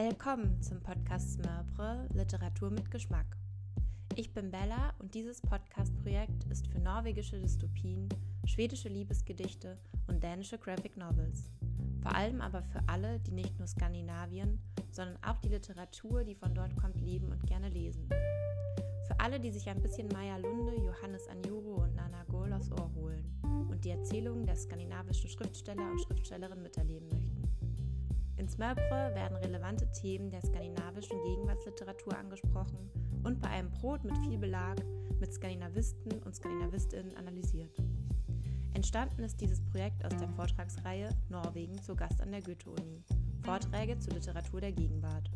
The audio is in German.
Willkommen zum Podcast Smörbre Literatur mit Geschmack. Ich bin Bella und dieses Podcast-Projekt ist für norwegische Dystopien, schwedische Liebesgedichte und dänische Graphic Novels. Vor allem aber für alle, die nicht nur Skandinavien, sondern auch die Literatur, die von dort kommt, lieben und gerne lesen. Für alle, die sich ein bisschen Maya Lunde, Johannes Anjuro und Nana Gohl aufs Ohr holen und die Erzählungen der skandinavischen Schriftsteller und Schriftstellerinnen miterleben möchten. In Smörbre werden relevante Themen der skandinavischen Gegenwartsliteratur angesprochen und bei einem Brot mit viel Belag mit Skandinavisten und Skandinavistinnen analysiert. Entstanden ist dieses Projekt aus der Vortragsreihe Norwegen zu Gast an der Goethe-Uni. Vorträge zur Literatur der Gegenwart.